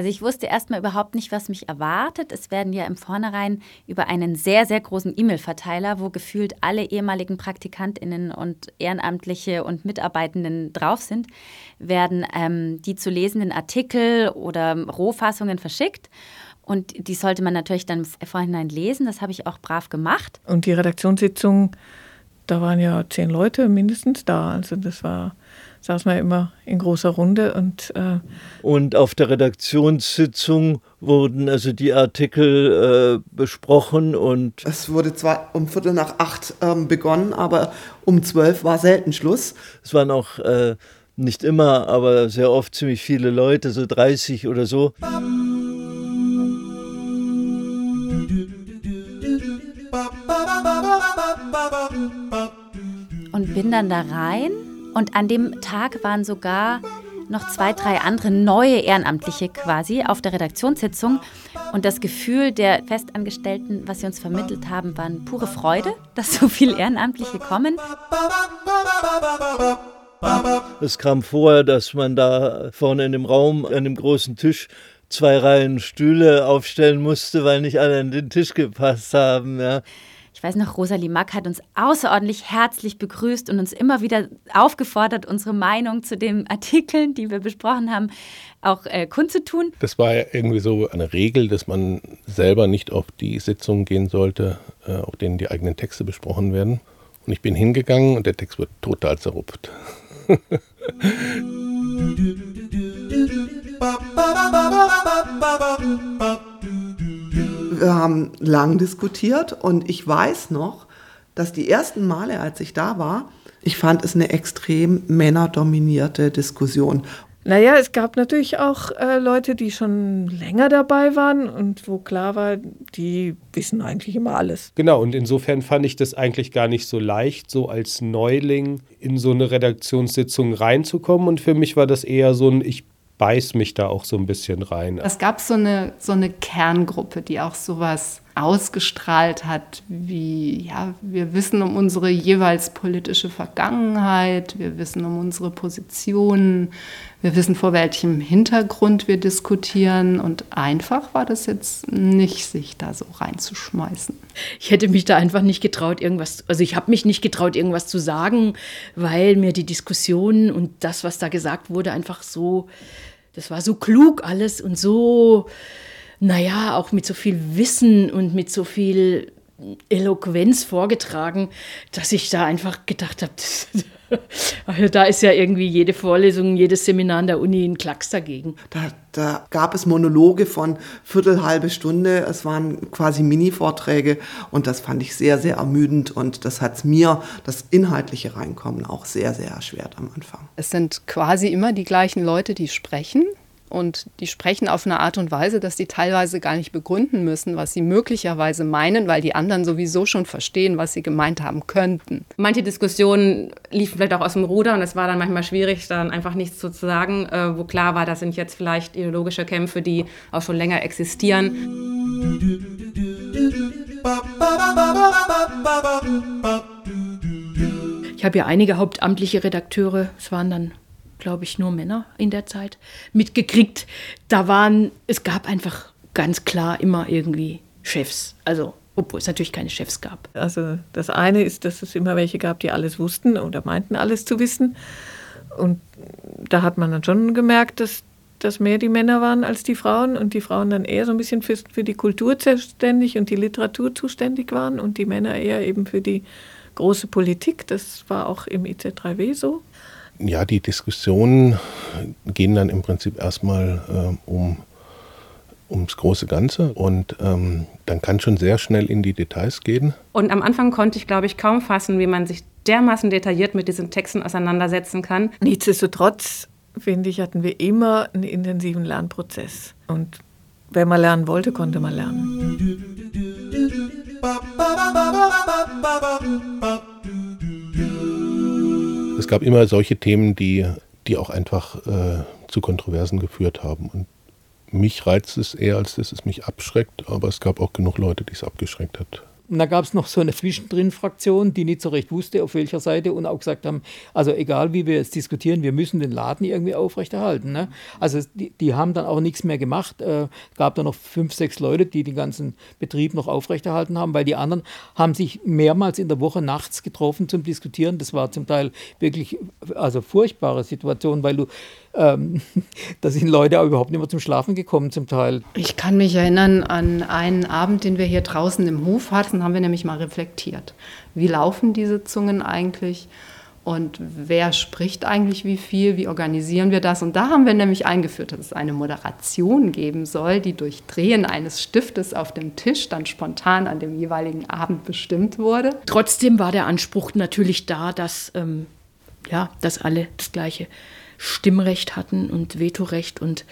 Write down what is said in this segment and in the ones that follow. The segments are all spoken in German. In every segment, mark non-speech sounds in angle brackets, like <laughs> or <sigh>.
Also ich wusste erstmal überhaupt nicht, was mich erwartet. Es werden ja im Vornherein über einen sehr, sehr großen E-Mail-Verteiler, wo gefühlt alle ehemaligen Praktikantinnen und Ehrenamtliche und Mitarbeitenden drauf sind, werden ähm, die zu lesenden Artikel oder Rohfassungen verschickt. Und die sollte man natürlich dann im Vorhinein lesen. Das habe ich auch brav gemacht. Und die Redaktionssitzung, da waren ja zehn Leute mindestens da. Also das war saß man immer in großer Runde und äh und auf der Redaktionssitzung wurden also die Artikel äh, besprochen und es wurde zwar um Viertel nach acht ähm, begonnen, aber um zwölf war selten Schluss. Es waren auch äh, nicht immer, aber sehr oft ziemlich viele Leute, so 30 oder so. Und bin dann da rein und an dem Tag waren sogar noch zwei, drei andere neue Ehrenamtliche quasi auf der Redaktionssitzung. Und das Gefühl der Festangestellten, was sie uns vermittelt haben, war pure Freude, <laughs> dass so viele Ehrenamtliche kommen. Es kam vor, dass man da vorne in dem Raum an dem großen Tisch zwei Reihen Stühle aufstellen musste, weil nicht alle an den Tisch gepasst haben. Ja. Ich weiß noch, Rosalie Mack hat uns außerordentlich herzlich begrüßt und uns immer wieder aufgefordert, unsere Meinung zu den Artikeln, die wir besprochen haben, auch äh, kundzutun. Das war ja irgendwie so eine Regel, dass man selber nicht auf die Sitzungen gehen sollte, äh, auf denen die eigenen Texte besprochen werden. Und ich bin hingegangen und der Text wird total zerrupft. Wir haben lang diskutiert und ich weiß noch, dass die ersten Male, als ich da war, ich fand es eine extrem männerdominierte Diskussion. Naja, es gab natürlich auch äh, Leute, die schon länger dabei waren und wo klar war, die wissen eigentlich immer alles. Genau, und insofern fand ich das eigentlich gar nicht so leicht, so als Neuling in so eine Redaktionssitzung reinzukommen. Und für mich war das eher so ein, ich beiß mich da auch so ein bisschen rein. Es gab so eine, so eine Kerngruppe, die auch sowas ausgestrahlt hat, wie, ja, wir wissen um unsere jeweils politische Vergangenheit, wir wissen um unsere Positionen, wir wissen, vor welchem Hintergrund wir diskutieren und einfach war das jetzt nicht, sich da so reinzuschmeißen. Ich hätte mich da einfach nicht getraut, irgendwas, also ich habe mich nicht getraut, irgendwas zu sagen, weil mir die Diskussion und das, was da gesagt wurde, einfach so das war so klug alles und so, naja, auch mit so viel Wissen und mit so viel Eloquenz vorgetragen, dass ich da einfach gedacht habe, <laughs> also da ist ja irgendwie jede Vorlesung, jedes Seminar an der Uni ein Klacks dagegen. Da, da gab es Monologe von Viertel, halbe Stunde. Es waren quasi Mini-Vorträge und das fand ich sehr, sehr ermüdend und das hat mir das inhaltliche Reinkommen auch sehr, sehr erschwert am Anfang. Es sind quasi immer die gleichen Leute, die sprechen. Und die sprechen auf eine Art und Weise, dass die teilweise gar nicht begründen müssen, was sie möglicherweise meinen, weil die anderen sowieso schon verstehen, was sie gemeint haben könnten. Manche Diskussionen liefen vielleicht auch aus dem Ruder und es war dann manchmal schwierig, dann einfach nichts zu sagen, äh, wo klar war, das sind jetzt vielleicht ideologische Kämpfe, die auch schon länger existieren. Ich habe ja einige hauptamtliche Redakteure, es waren dann glaube ich, nur Männer in der Zeit mitgekriegt. Da waren, es gab einfach ganz klar immer irgendwie Chefs. Also, obwohl es natürlich keine Chefs gab. Also, das eine ist, dass es immer welche gab, die alles wussten oder meinten, alles zu wissen. Und da hat man dann schon gemerkt, dass, dass mehr die Männer waren als die Frauen und die Frauen dann eher so ein bisschen für, für die Kultur zuständig und die Literatur zuständig waren und die Männer eher eben für die große Politik. Das war auch im IZ3W so ja, die Diskussionen gehen dann im Prinzip erstmal äh, um ums große Ganze und ähm, dann kann schon sehr schnell in die Details gehen. Und am Anfang konnte ich, glaube ich, kaum fassen, wie man sich dermaßen detailliert mit diesen Texten auseinandersetzen kann. Nichtsdestotrotz, finde ich, hatten wir immer einen intensiven Lernprozess. Und wenn man lernen wollte, konnte man lernen es gab immer solche Themen, die, die auch einfach äh, zu Kontroversen geführt haben. Und mich reizt es eher, als dass es mich abschreckt, aber es gab auch genug Leute, die es abgeschreckt hat. Und da gab es noch so eine Zwischendrin-Fraktion, die nicht so recht wusste, auf welcher Seite und auch gesagt haben, also egal wie wir jetzt diskutieren, wir müssen den Laden irgendwie aufrechterhalten. Ne? Also die, die, haben dann auch nichts mehr gemacht. Äh, gab da noch fünf, sechs Leute, die den ganzen Betrieb noch aufrechterhalten haben, weil die anderen haben sich mehrmals in der Woche nachts getroffen zum Diskutieren. Das war zum Teil wirklich also furchtbare Situation, weil du ähm, <laughs> da sind Leute auch überhaupt nicht mehr zum Schlafen gekommen zum Teil. Ich kann mich erinnern an einen Abend, den wir hier draußen im Hof hatten, haben wir nämlich mal reflektiert. Wie laufen diese Zungen eigentlich? Und wer spricht eigentlich wie viel? Wie organisieren wir das? Und da haben wir nämlich eingeführt, dass es eine Moderation geben soll, die durch Drehen eines Stiftes auf dem Tisch dann spontan an dem jeweiligen Abend bestimmt wurde. Trotzdem war der Anspruch natürlich da, dass, ähm, ja, dass alle das Gleiche Stimmrecht hatten und Vetorecht. Und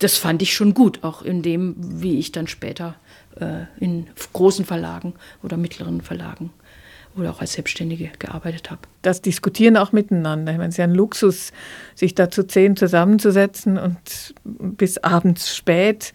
das fand ich schon gut, auch in dem, wie ich dann später äh, in großen Verlagen oder mittleren Verlagen oder auch als Selbstständige gearbeitet habe. Das Diskutieren auch miteinander. Ich meine, es ist ja ein Luxus, sich da zu zehn zusammenzusetzen und bis abends spät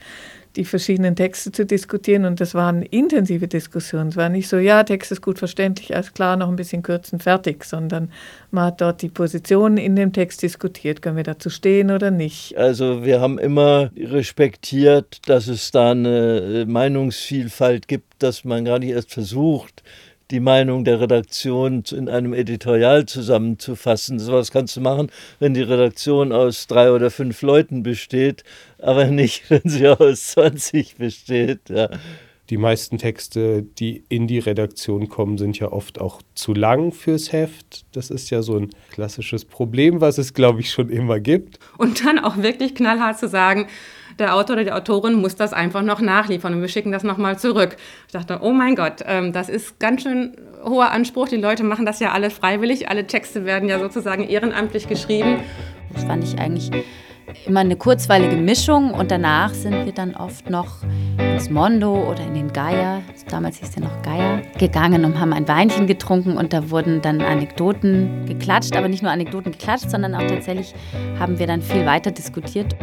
die verschiedenen Texte zu diskutieren. Und das waren intensive Diskussionen. Es war nicht so, ja, Text ist gut verständlich, alles klar, noch ein bisschen kürzen, fertig, sondern man hat dort die Positionen in dem Text diskutiert. Können wir dazu stehen oder nicht? Also wir haben immer respektiert, dass es da eine Meinungsvielfalt gibt, dass man gar nicht erst versucht, die Meinung der Redaktion in einem Editorial zusammenzufassen. So was kannst du machen, wenn die Redaktion aus drei oder fünf Leuten besteht, aber nicht, <laughs> wenn sie aus 20 besteht. Ja. Die meisten Texte, die in die Redaktion kommen, sind ja oft auch zu lang fürs Heft. Das ist ja so ein klassisches Problem, was es, glaube ich, schon immer gibt. Und dann auch wirklich knallhart zu sagen, der Autor oder die Autorin muss das einfach noch nachliefern und wir schicken das nochmal zurück. Ich dachte, oh mein Gott, ähm, das ist ganz schön hoher Anspruch. Die Leute machen das ja alle freiwillig. Alle Texte werden ja sozusagen ehrenamtlich geschrieben. Das fand ich eigentlich immer eine kurzweilige Mischung und danach sind wir dann oft noch ins Mondo oder in den Geier, damals hieß der noch Geier, gegangen und haben ein Weinchen getrunken und da wurden dann Anekdoten geklatscht, aber nicht nur Anekdoten geklatscht, sondern auch tatsächlich haben wir dann viel weiter diskutiert.